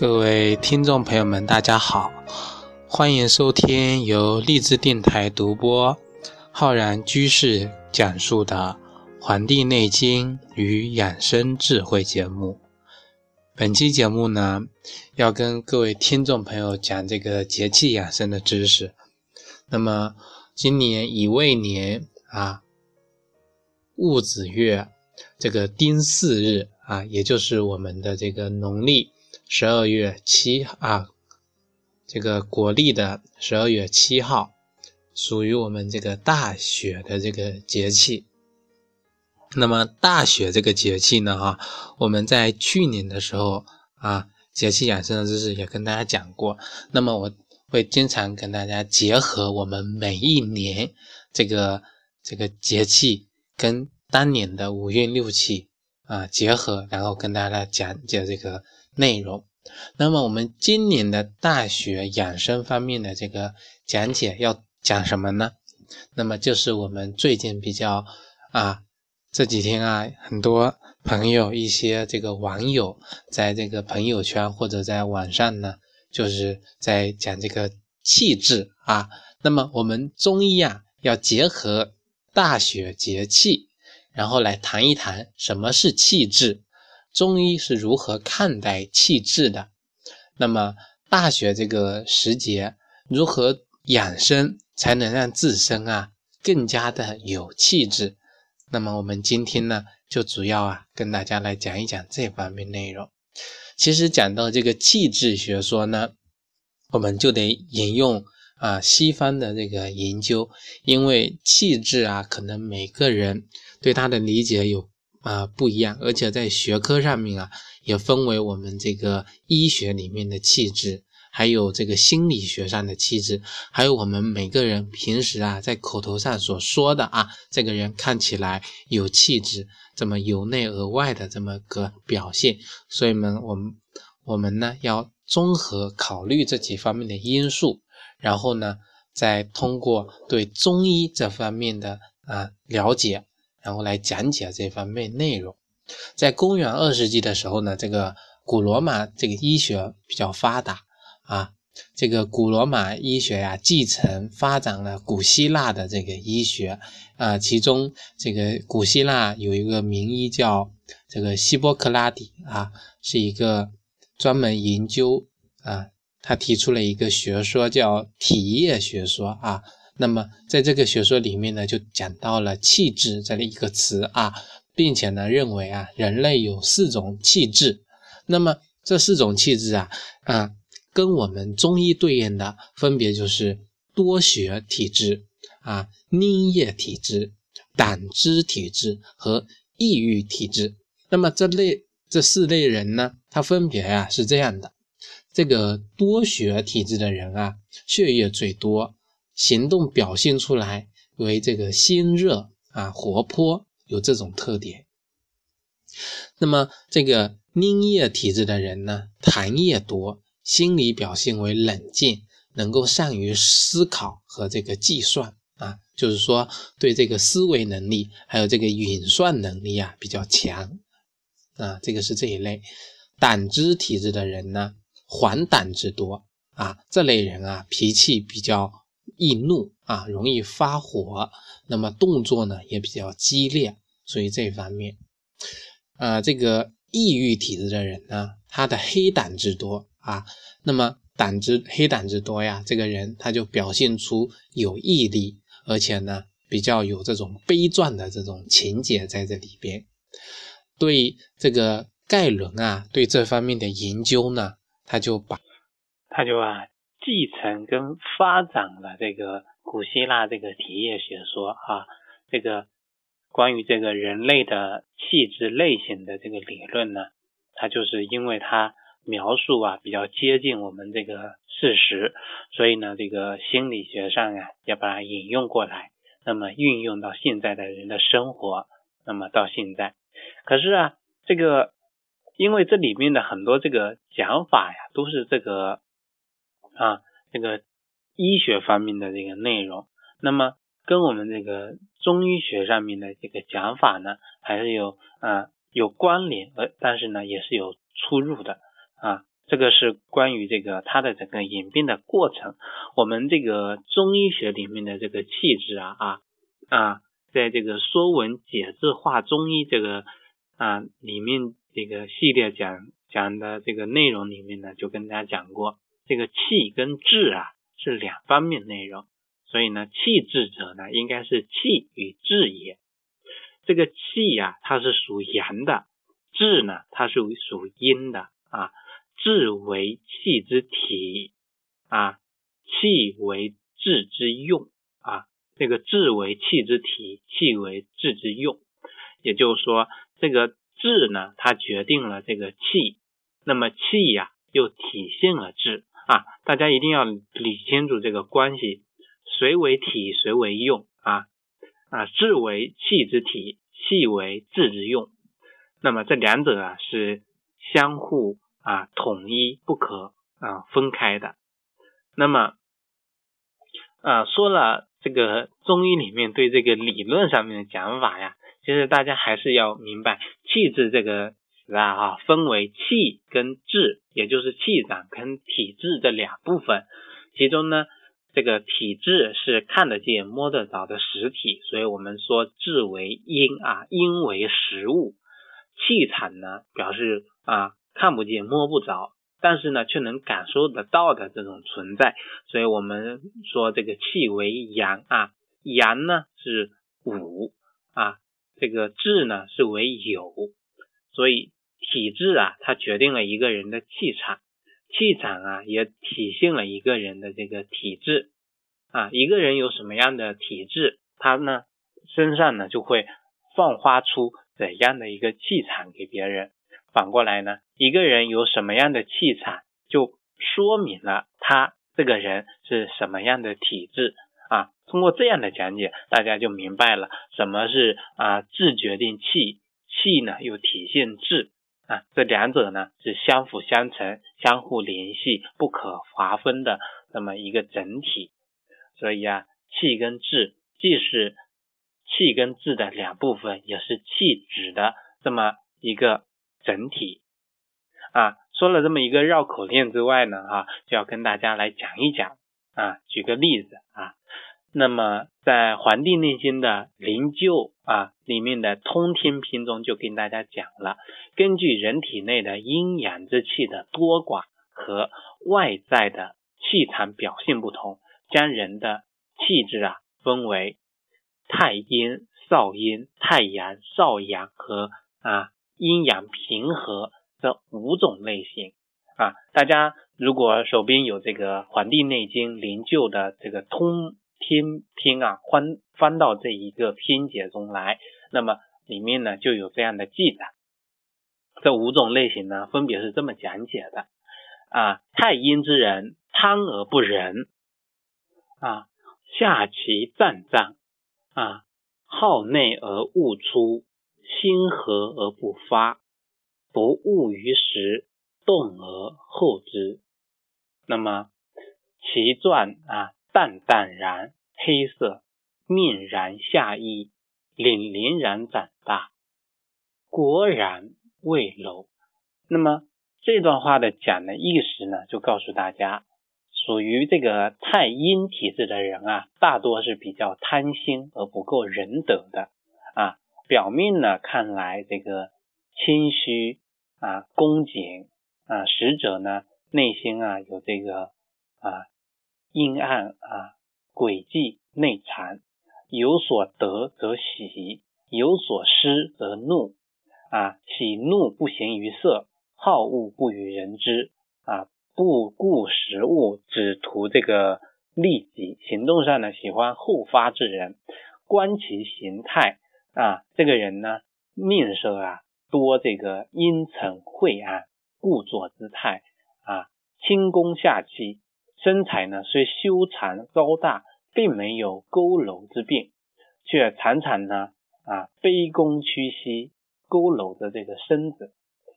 各位听众朋友们，大家好，欢迎收听由励志电台独播、浩然居士讲述的《黄帝内经与养生智慧》节目。本期节目呢，要跟各位听众朋友讲这个节气养生的知识。那么，今年乙未年啊，戊子月这个丁巳日啊，也就是我们的这个农历。十二月七啊，这个国历的十二月七号，属于我们这个大雪的这个节气。那么大雪这个节气呢，哈，我们在去年的时候啊，节气养生的知识也跟大家讲过。那么我会经常跟大家结合我们每一年这个这个节气跟当年的五运六气啊结合，然后跟大家讲解这个。内容，那么我们今年的大学养生方面的这个讲解要讲什么呢？那么就是我们最近比较啊这几天啊，很多朋友一些这个网友在这个朋友圈或者在网上呢，就是在讲这个气质啊。那么我们中医啊要结合大雪节气，然后来谈一谈什么是气质。中医是如何看待气质的？那么大雪这个时节，如何养生才能让自身啊更加的有气质？那么我们今天呢，就主要啊跟大家来讲一讲这方面内容。其实讲到这个气质学说呢，我们就得引用啊西方的这个研究，因为气质啊，可能每个人对它的理解有。啊，不一样，而且在学科上面啊，也分为我们这个医学里面的气质，还有这个心理学上的气质，还有我们每个人平时啊在口头上所说的啊，这个人看起来有气质，这么由内而外的这么个表现。所以呢，我们我们呢要综合考虑这几方面的因素，然后呢，再通过对中医这方面的啊了解。然后来讲解这方面内容。在公元二世纪的时候呢，这个古罗马这个医学比较发达啊，这个古罗马医学呀，继承发展了古希腊的这个医学啊，其中这个古希腊有一个名医叫这个希波克拉底啊，是一个专门研究啊，他提出了一个学说叫体液学说啊。那么，在这个学说里面呢，就讲到了气质这一个词啊，并且呢，认为啊，人类有四种气质。那么这四种气质啊，啊，跟我们中医对应的分别就是多血体质啊、凝液体质、胆汁体质和抑郁体质。那么这类这四类人呢，他分别啊是这样的：这个多血体质的人啊，血液最多。行动表现出来为这个心热啊，活泼，有这种特点。那么这个凝液体质的人呢，痰液多，心理表现为冷静，能够善于思考和这个计算啊，就是说对这个思维能力还有这个运算能力啊比较强啊，这个是这一类。胆汁体质的人呢，黄胆汁多啊，这类人啊脾气比较。易怒啊，容易发火，那么动作呢也比较激烈，所以这方面，呃，这个抑郁体质的人呢，他的黑胆汁多啊，那么胆汁黑胆汁多呀，这个人他就表现出有毅力，而且呢比较有这种悲壮的这种情节在这里边。对这个盖伦啊，对这方面的研究呢，他就把他就啊。继承跟发展了这个古希腊这个体液学说啊，这个关于这个人类的气质类型的这个理论呢，它就是因为它描述啊比较接近我们这个事实，所以呢这个心理学上啊要把它引用过来，那么运用到现在的人的生活，那么到现在，可是啊这个因为这里面的很多这个讲法呀都是这个。啊，这个医学方面的这个内容，那么跟我们这个中医学上面的这个讲法呢，还是有啊有关联，呃，但是呢也是有出入的啊。这个是关于这个它的整个演变的过程。我们这个中医学里面的这个气质啊啊啊，在这个《说文解字化中医》这个啊里面这个系列讲讲的这个内容里面呢，就跟大家讲过，这个气跟志啊是两方面内容，所以呢，气质者呢应该是气与志也。这个气呀，它是属阳的，志呢，它是属阴的啊。志为气之体啊，气为志之用啊。这个志为气之体，气为志之用。也就是说，这个志呢，它决定了这个气，那么气呀，又体现了志啊。大家一定要理清楚这个关系，谁为体，谁为用啊？啊，志为气之体，气为志之用。那么这两者啊，是相互。啊，统一不可啊分开的。那么，啊，说了这个中医里面对这个理论上面的讲法呀，其实大家还是要明白气质这个词啊，分为气跟质，也就是气长跟体质这两部分。其中呢，这个体质是看得见、摸得着的实体，所以我们说质为阴啊，阴为实物。气场呢，表示啊。看不见摸不着，但是呢，却能感受得到的这种存在，所以我们说这个气为阳啊，阳呢是武啊，这个志呢是为有，所以体质啊，它决定了一个人的气场，气场啊也体现了一个人的这个体质啊，一个人有什么样的体质，他呢身上呢就会放发出怎样的一个气场给别人。反过来呢，一个人有什么样的气场，就说明了他这个人是什么样的体质啊。通过这样的讲解，大家就明白了什么是啊质决定气，气呢又体现质啊，这两者呢是相辅相成、相互联系、不可划分的这么一个整体。所以啊，气跟质既是气跟质的两部分，也是气质的这么一个。整体啊，说了这么一个绕口令之外呢，哈，就要跟大家来讲一讲啊，举个例子啊，那么在《黄帝内经》的灵柩啊里面的通天篇中就跟大家讲了，根据人体内的阴阳之气的多寡和外在的气场表现不同，将人的气质啊分为太阴、少阴、太阳、少阳和啊。阴阳平和这五种类型啊，大家如果手边有这个《黄帝内经·灵柩》的这个通天篇啊，翻翻到这一个篇节中来，那么里面呢就有这样的记载。这五种类型呢，分别是这么讲解的啊：太阴之人，贪而不仁啊，下其脏脏啊，好内而恶出。心和而不发，不恶于时，动而后之。那么其传啊，淡淡然，黑色，面然下溢，凛凛然长大，果然未楼。那么这段话的讲的意思呢，就告诉大家，属于这个太阴体质的人啊，大多是比较贪心而不够仁德的啊。表面呢看来这个谦虚啊恭谨啊，实则呢内心啊有这个啊阴暗啊诡计内藏，有所得则喜，有所失则怒。啊，喜怒不形于色，好恶不与人知。啊，不顾实物，只图这个利己，行动上呢喜欢后发制人，观其形态。啊，这个人呢，面色啊多这个阴沉晦暗，故作姿态。啊清宫下气，身材呢虽修长高大，并没有佝偻之病，却常常呢啊卑躬屈膝，佝偻着这个身子。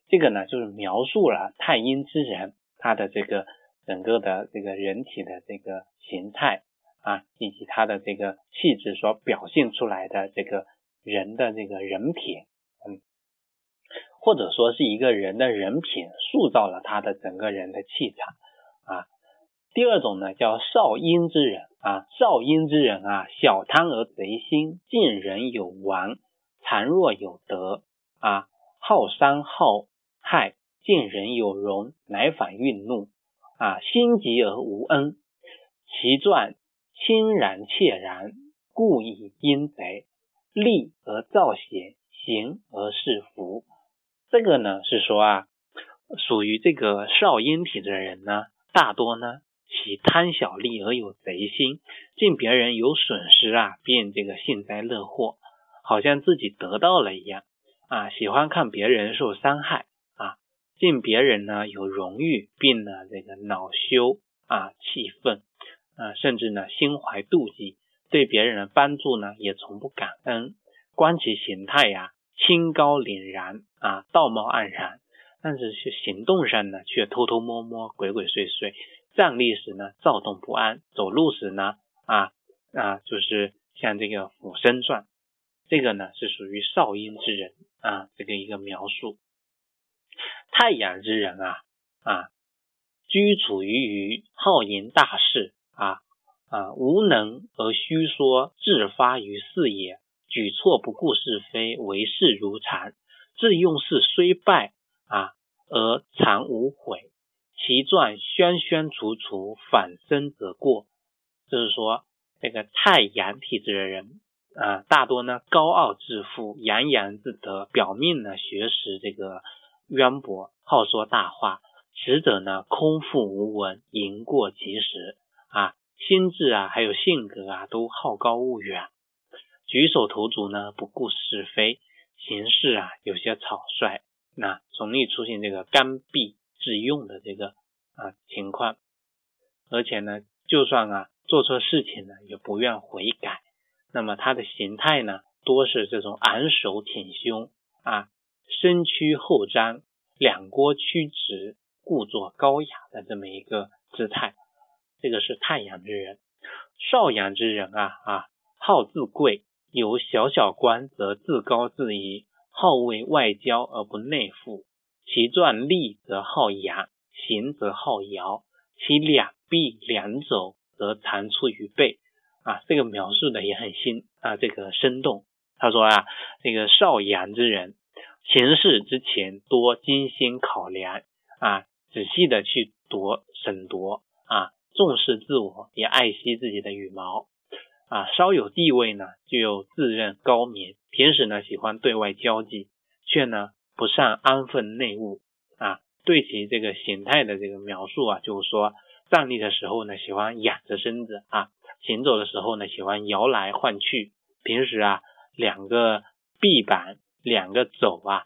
这个呢就是描述了太阴之人他的这个整个的这个人体的这个形态啊，以及他的这个气质所表现出来的这个。人的这个人品，嗯，或者说是一个人的人品塑造了他的整个人的气场啊。第二种呢叫少阴之人啊，少阴之人啊，小贪而贼心，见人有完，残弱有德啊，好伤好害，见人有容，乃反愠怒啊，心急而无恩，其传清然切然，故以阴贼，利而造险，行而是福。这个呢是说啊，属于这个少阴体质的人呢，大多呢其贪小利而有贼心，见别人有损失啊，便这个幸灾乐祸，好像自己得到了一样啊，喜欢看别人受伤害啊，见别人呢有荣誉，便呢这个恼羞啊，气愤。啊，甚至呢，心怀妒忌，对别人的帮助呢，也从不感恩。观其形态呀，清高凛然啊，道貌岸然，但是行动上呢，却偷偷摸摸、鬼鬼祟祟。站立时呢，躁动不安；走路时呢，啊啊，就是像这个俯身转。这个呢，是属于少阴之人啊，这个一个描述。太阳之人啊啊，居处于于好淫大事。啊啊！无能而虚说，自发于事也；举措不顾是非，为事如常。自用事虽败啊，而常无悔。其传宣宣楚楚，反身则过。就是说，这个太阳体质的人啊，大多呢高傲自负，洋洋自得，表面呢学识这个渊博，好说大话，实则呢空腹无闻，言过其实。啊，心智啊，还有性格啊，都好高骛远，举手投足呢不顾是非，行事啊有些草率，那容易出现这个刚愎自用的这个啊情况，而且呢，就算啊做错事情呢，也不愿悔改。那么他的形态呢，多是这种昂首挺胸啊，身躯后张，两郭曲直，故作高雅的这么一个姿态。这个是太阳之人，少阳之人啊啊，好自贵，有小小官则自高自怡，好为外交而不内附。其传立则好扬，行则好摇，其两臂两肘则长出于背啊。这个描述的也很新啊，这个生动。他说啊，这个少阳之人行事之前多精心考量啊，仔细的去夺审夺啊。重视自我，也爱惜自己的羽毛啊。稍有地位呢，就有自认高明。平时呢，喜欢对外交际，却呢不善安分内务啊。对其这个形态的这个描述啊，就是说，站立的时候呢，喜欢仰着身子啊；行走的时候呢，喜欢摇来晃去。平时啊，两个臂膀、两个肘啊，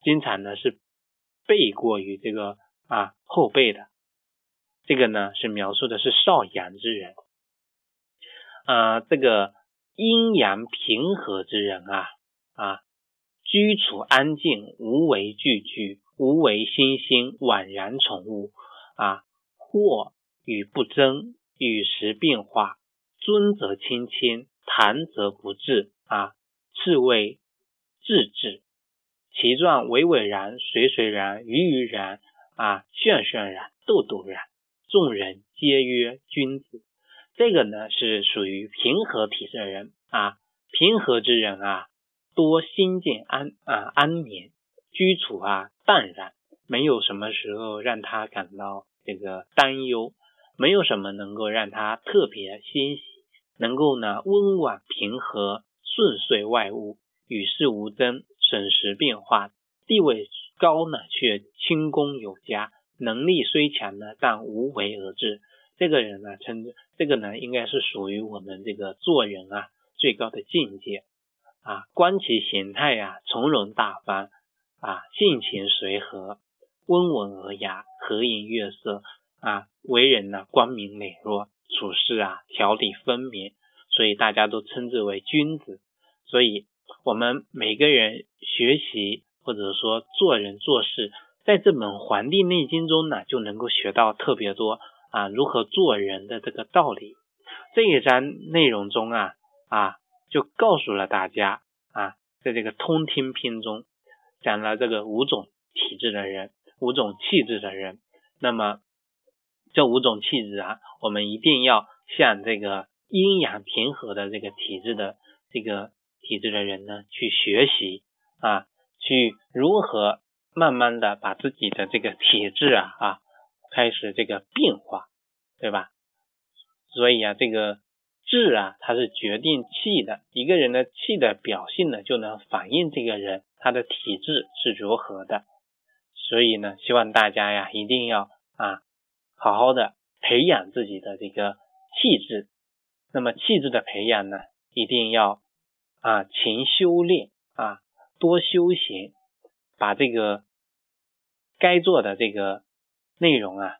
经常呢是背过于这个啊后背的。这个呢是描述的是少阳之人，啊，这个阴阳平和之人啊啊，居处安静，无为惧惧，无为心心，宛然宠物啊，或与不争，与时变化，尊则亲亲，谈则不至啊，是谓至治。其状巍巍然，随随然，于于然啊，漩漩然，斗斗然。众人皆曰君子，这个呢是属于平和体质的人啊。平和之人啊，多心境安啊安眠，居处啊淡然，没有什么时候让他感到这个担忧，没有什么能够让他特别欣喜，能够呢温婉平和，顺遂外物，与世无争，审时变化，地位高呢却轻功有加。能力虽强呢，但无为而治。这个人呢，称这个呢，应该是属于我们这个做人啊最高的境界啊。观其形态呀，从容大方啊，性情随和，温文尔雅，和颜悦色啊，为人呢光明磊落，处事啊条理分明，所以大家都称之为君子。所以，我们每个人学习或者说做人做事。在这本《黄帝内经》中呢，就能够学到特别多啊，如何做人的这个道理。这一章内容中啊啊，就告诉了大家啊，在这个通听篇中讲了这个五种体质的人，五种气质的人。那么这五种气质啊，我们一定要向这个阴阳平和的这个体质的这个体质的人呢去学习啊，去如何慢慢的把自己的这个体质啊啊开始这个变化，对吧？所以啊，这个质啊，它是决定气的。一个人的气的表现呢，就能反映这个人他的体质是如何的。所以呢，希望大家呀，一定要啊，好好的培养自己的这个气质。那么气质的培养呢，一定要啊勤修炼啊，多修行，把这个该做的这个内容啊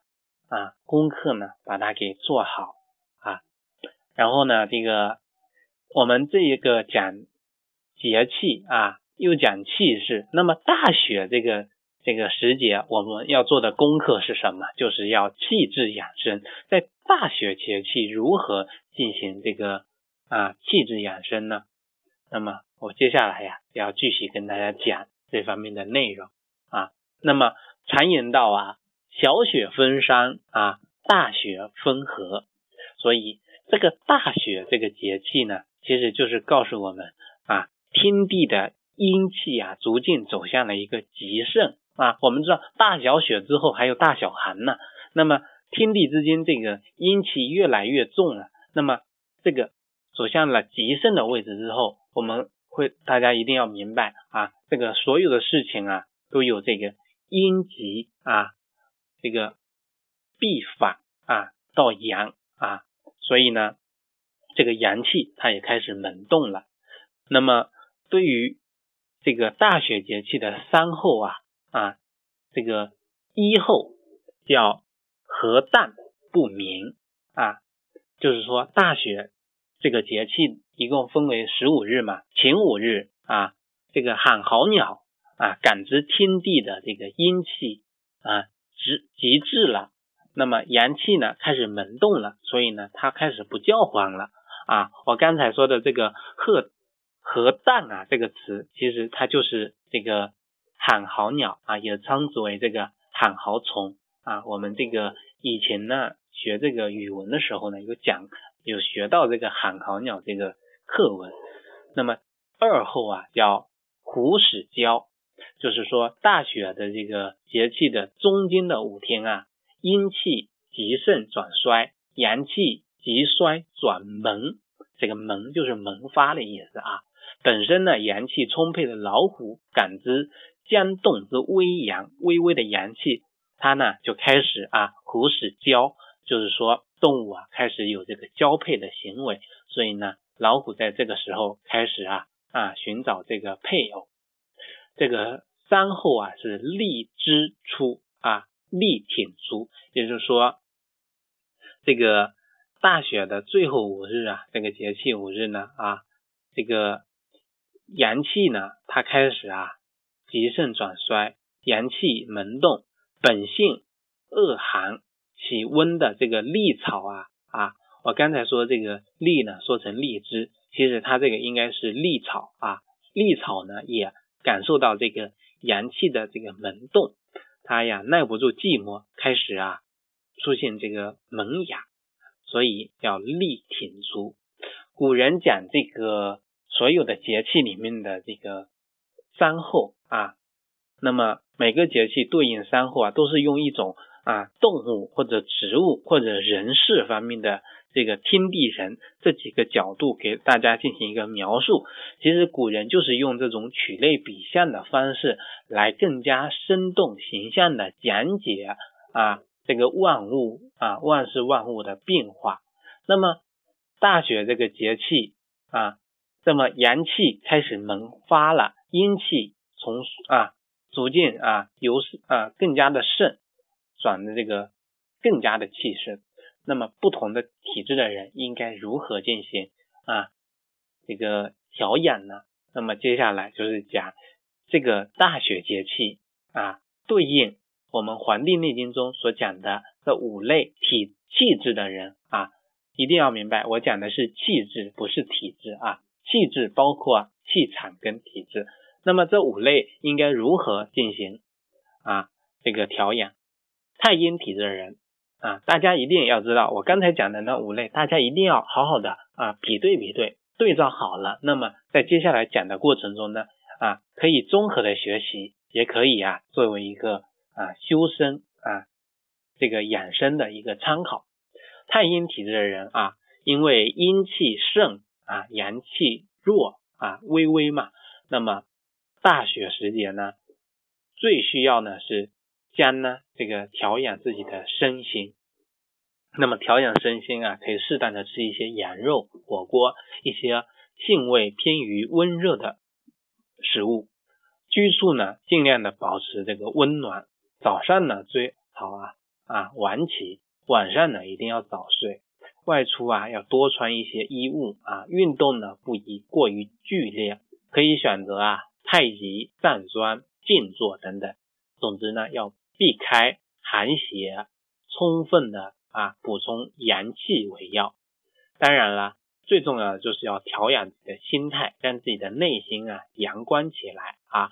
啊功课呢，把它给做好。然后呢，这个我们这一个讲节气啊，又讲气势。那么大雪这个。这个时节我们要做的功课是什么？就是要气质养生。在大雪节气如何进行这个啊气质养生呢？那么我接下来呀要继续跟大家讲这方面的内容啊。那么常言道啊，小雪封山啊，大雪封河。所以这个大雪这个节气呢，其实就是告诉我们啊，天地的阴气啊，逐渐走向了一个极盛。啊，我们知道大小雪之后还有大小寒呢。那么天地之间这个阴气越来越重了。那么这个走向了极盛的位置之后，我们会大家一定要明白啊，这个所有的事情啊都有这个阴极啊，这个必反啊到阳啊，所以呢，这个阳气它也开始萌动了。那么对于这个大雪节气的三候啊。啊，这个一后叫和淡不明啊，就是说大雪这个节气一共分为十五日嘛，前五日啊，这个喊好鸟啊，感知天地的这个阴气啊，极极致了，那么阳气呢开始萌动了，所以呢它开始不叫唤了啊。我刚才说的这个鹤和淡啊这个词，其实它就是这个。喊号鸟啊，也称之为这个喊号虫啊。我们这个以前呢学这个语文的时候呢，有讲有学到这个喊号鸟这个课文。那么二后啊叫虎始交，就是说大雪的这个节气的中间的五天啊，阴气极盛转衰，阳气极衰转萌。这个萌就是萌发的意思啊。本身呢阳气充沛的老虎感知。将动之微阳，微微的阳气，它呢就开始啊，虎始交，就是说动物啊开始有这个交配的行为，所以呢，老虎在这个时候开始啊啊寻找这个配偶。这个三后啊是立之初啊，立挺出，也就是说，这个大雪的最后五日啊，这个节气五日呢啊，这个阳气呢它开始啊。极盛转衰，阳气萌动，本性恶寒喜温的这个利草啊啊，我刚才说这个利呢，说成荔枝，其实它这个应该是利草啊。利草呢也感受到这个阳气的这个萌动，他呀耐不住寂寞，开始啊出现这个萌芽，所以要力挺足。古人讲这个所有的节气里面的这个三候。啊，那么每个节气对应三候啊，都是用一种啊动物或者植物或者人事方面的这个天地人这几个角度给大家进行一个描述。其实古人就是用这种取类比象的方式来更加生动形象的讲解啊这个万物啊万事万物的变化。那么大雪这个节气啊，那么阳气开始萌发了，阴气。从啊，逐渐啊，由啊，更加的盛，转的这个更加的气盛。那么不同的体质的人应该如何进行啊这个调养呢？那么接下来就是讲这个大雪节气啊，对应我们《黄帝内经》中所讲的这五类体气质的人啊，一定要明白，我讲的是气质，不是体质啊。气质包括气场跟体质。那么这五类应该如何进行啊？这个调养太阴体质的人啊，大家一定要知道，我刚才讲的那五类，大家一定要好好的啊比对比对，对照好了，那么在接下来讲的过程中呢啊，可以综合的学习，也可以啊作为一个啊修身啊这个养生的一个参考。太阴体质的人啊，因为阴气盛啊，阳气弱啊，微微嘛，那么大雪时节呢，最需要呢是将呢这个调养自己的身心。那么调养身心啊，可以适当的吃一些羊肉火锅，一些性味偏于温热的食物。居住呢，尽量的保持这个温暖。早上呢，最好啊啊晚起。晚上呢一定要早睡，外出啊要多穿一些衣物啊，运动呢不宜过于剧烈，可以选择啊太极、站桩、静坐等等。总之呢要避开寒邪，充分的啊补充阳气为要。当然了，最重要的就是要调养自己的心态，让自己的内心啊阳光起来啊。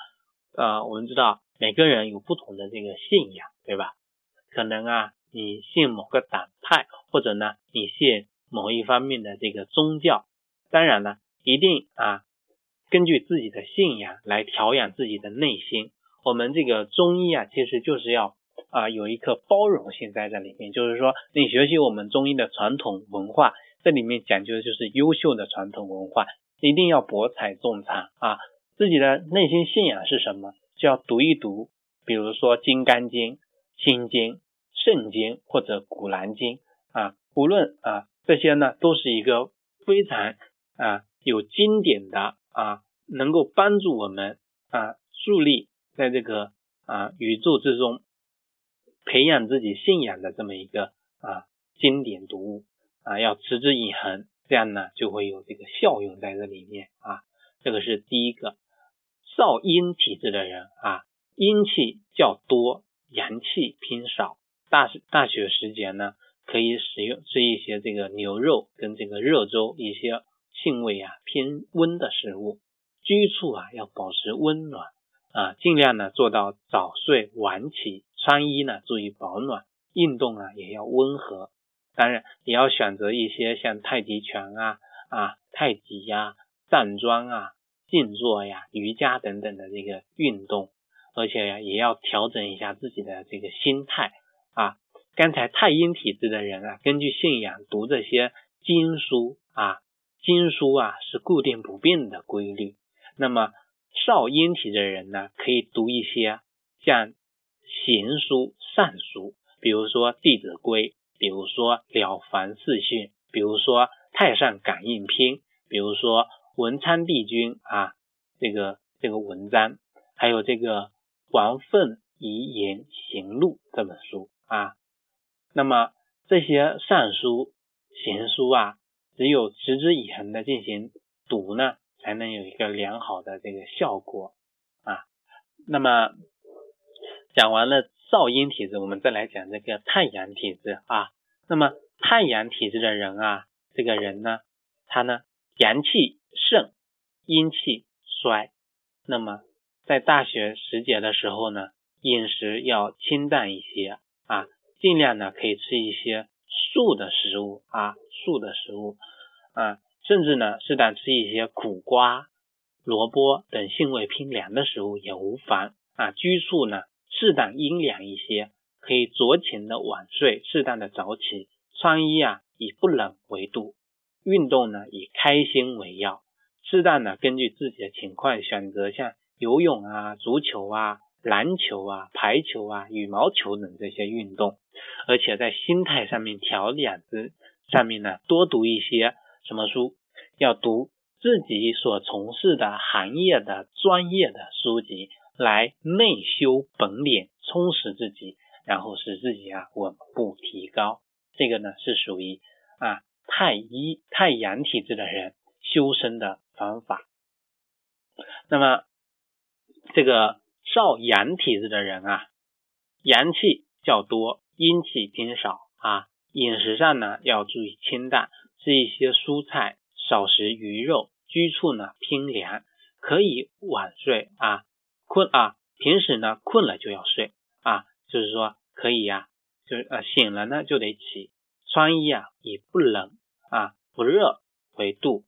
呃，我们知道每个人有不同的这个信仰，对吧？可能啊。你信某个党派，或者呢，你信某一方面的这个宗教，当然呢，一定啊，根据自己的信仰来调养自己的内心。我们这个中医啊，其实就是要啊有一颗包容性在这里面，就是说，你学习我们中医的传统文化，这里面讲究的就是优秀的传统文化，一定要博采众长啊。自己的内心信仰是什么，就要读一读，比如说《金刚经》《心经》。圣经或者古兰经啊，无论啊这些呢，都是一个非常啊有经典的啊，能够帮助我们啊树立在这个啊宇宙之中培养自己信仰的这么一个啊经典读物啊，要持之以恒，这样呢就会有这个效用在这里面啊。这个是第一个，少阴体质的人啊，阴气较多，阳气偏少。大大雪时节呢，可以使用吃一些这个牛肉跟这个热粥，一些性味啊偏温的食物。居处啊要保持温暖啊，尽量呢做到早睡晚起，穿衣呢注意保暖，运动啊也要温和。当然也要选择一些像太极拳啊啊太极呀、站桩啊、静坐呀、瑜伽等等的这个运动，而且呀也要调整一下自己的这个心态。啊，刚才太阴体质的人啊，根据信仰读这些经书啊，经书啊是固定不变的规律。那么少阴体的人呢，可以读一些像行书、善书，比如说《弟子规》，比如说《了凡四训》，比如说《太上感应篇》，比如说文昌帝君啊这个这个文章，还有这个王凤遗言行录这本书。啊，那么这些善书、行书啊，只有持之以恒的进行读呢，才能有一个良好的这个效果啊。那么讲完了少阴体质，我们再来讲这个太阳体质啊。那么太阳体质的人啊，这个人呢，他呢阳气盛，阴气衰。那么在大雪时节的时候呢，饮食要清淡一些。啊，尽量呢可以吃一些素的食物啊，素的食物啊，甚至呢适当吃一些苦瓜、萝卜等性味偏凉的食物也无妨啊。居处呢适当阴凉一些，可以酌情的晚睡，适当的早起。穿衣啊以不冷为度，运动呢以开心为要。适当的根据自己的情况选择像游泳啊、足球啊。篮球啊、排球啊、羽毛球等这些运动，而且在心态上面调养之上面呢，多读一些什么书？要读自己所从事的行业的专业的书籍，来内修本领，充实自己，然后使自己啊稳步提高。这个呢是属于啊太一太阳体质的人修身的方法。那么这个。少阳体质的人啊，阳气较多，阴气偏少啊。饮食上呢要注意清淡，吃一些蔬菜，少食鱼肉。居处呢偏凉，可以晚睡啊，困啊，平时呢困了就要睡啊，就是说可以呀，就是呃醒了呢就得起，穿衣啊以不冷啊不热为度，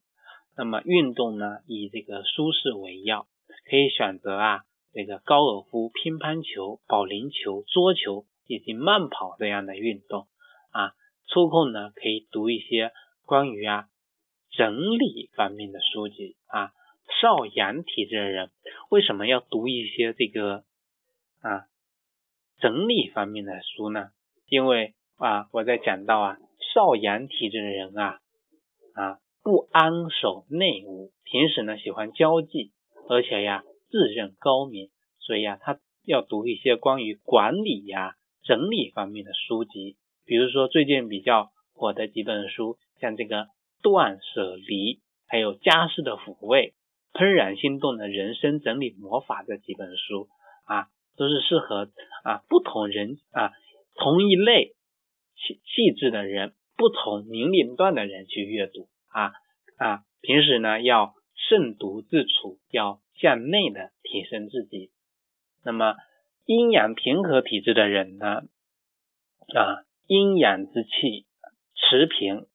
那么运动呢以这个舒适为要，可以选择啊这个高尔夫、乒乓球、保龄球、桌球以及慢跑这样的运动啊，抽空呢可以读一些关于啊整理方面的书籍啊。少阳体质的人为什么要读一些这个啊整理方面的书呢？因为啊我在讲到啊少阳体质的人啊啊不安守内务，平时呢喜欢交际，而且呀自认高明，所以呀他要读一些关于管理呀整理方面的书籍，比如说最近比较火的几本书，像这个断舍离，还有家事的抚慰。怦然心动的人生整理魔法这几本书啊，都是适合啊不同人啊同一类气气质的人，不同年龄段的人去阅读啊啊，平时呢要慎独自处，要向内的提升自己。那么阴阳平和体质的人呢啊，阴阳之气持平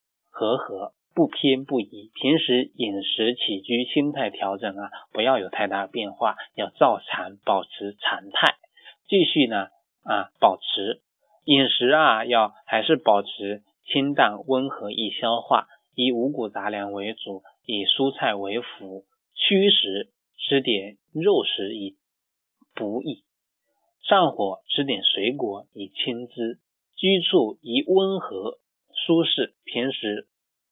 和和。不偏不倚，平时饮食起居心态调整啊，不要有太大变化，要照常保持常态。继续呢啊，保持饮食啊，要还是保持清淡温和易消化，以五谷杂粮为主，以蔬菜为辅，驱食吃点肉食以补益，上火吃点水果以清滋，居处宜温和舒适，平时。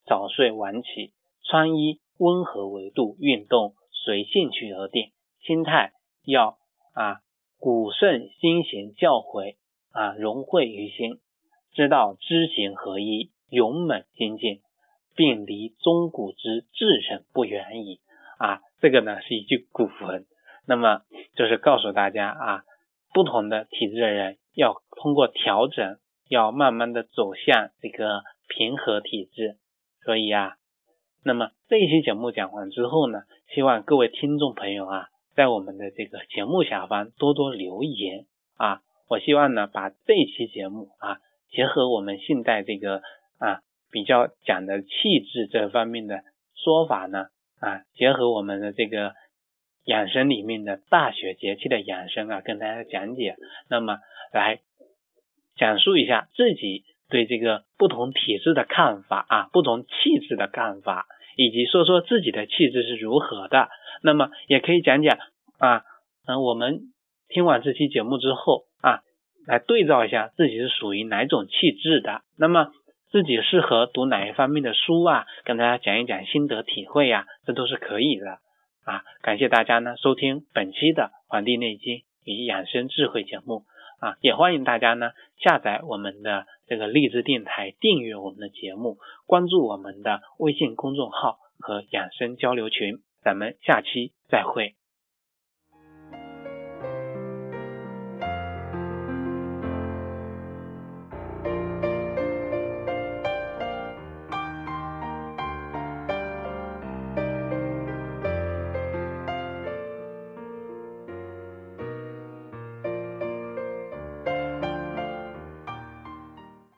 早睡晚起，穿衣温和为度，运动随兴趣而定，心态要啊古圣先贤教诲啊融汇于心，知道知行合一，勇猛精进，并离中古之至人不远矣啊！这个呢是一句古文，那么就是告诉大家啊，不同的体质的人要通过调整，要慢慢的走向这个平和体质。所以啊，那么这一期节目讲完之后呢，希望各位听众朋友啊，在我们的这个节目下方多多留言啊。我希望呢，把这一期节目啊，结合我们现代这个啊比较讲的气质这方面的说法呢啊，结合我们的这个养生里面的大雪节气的养生啊，跟大家讲解，那么来讲述一下自己。对这个不同体质的看法啊，不同气质的看法，以及说说自己的气质是如何的，那么也可以讲讲啊，嗯，我们听完这期节目之后啊，来对照一下自己是属于哪种气质的，那么自己适合读哪一方面的书啊，跟大家讲一讲心得体会呀，这都是可以的啊。感谢大家呢收听本期的《黄帝内经与养生智慧》节目。啊，也欢迎大家呢下载我们的这个励志电台，订阅我们的节目，关注我们的微信公众号和养生交流群。咱们下期再会。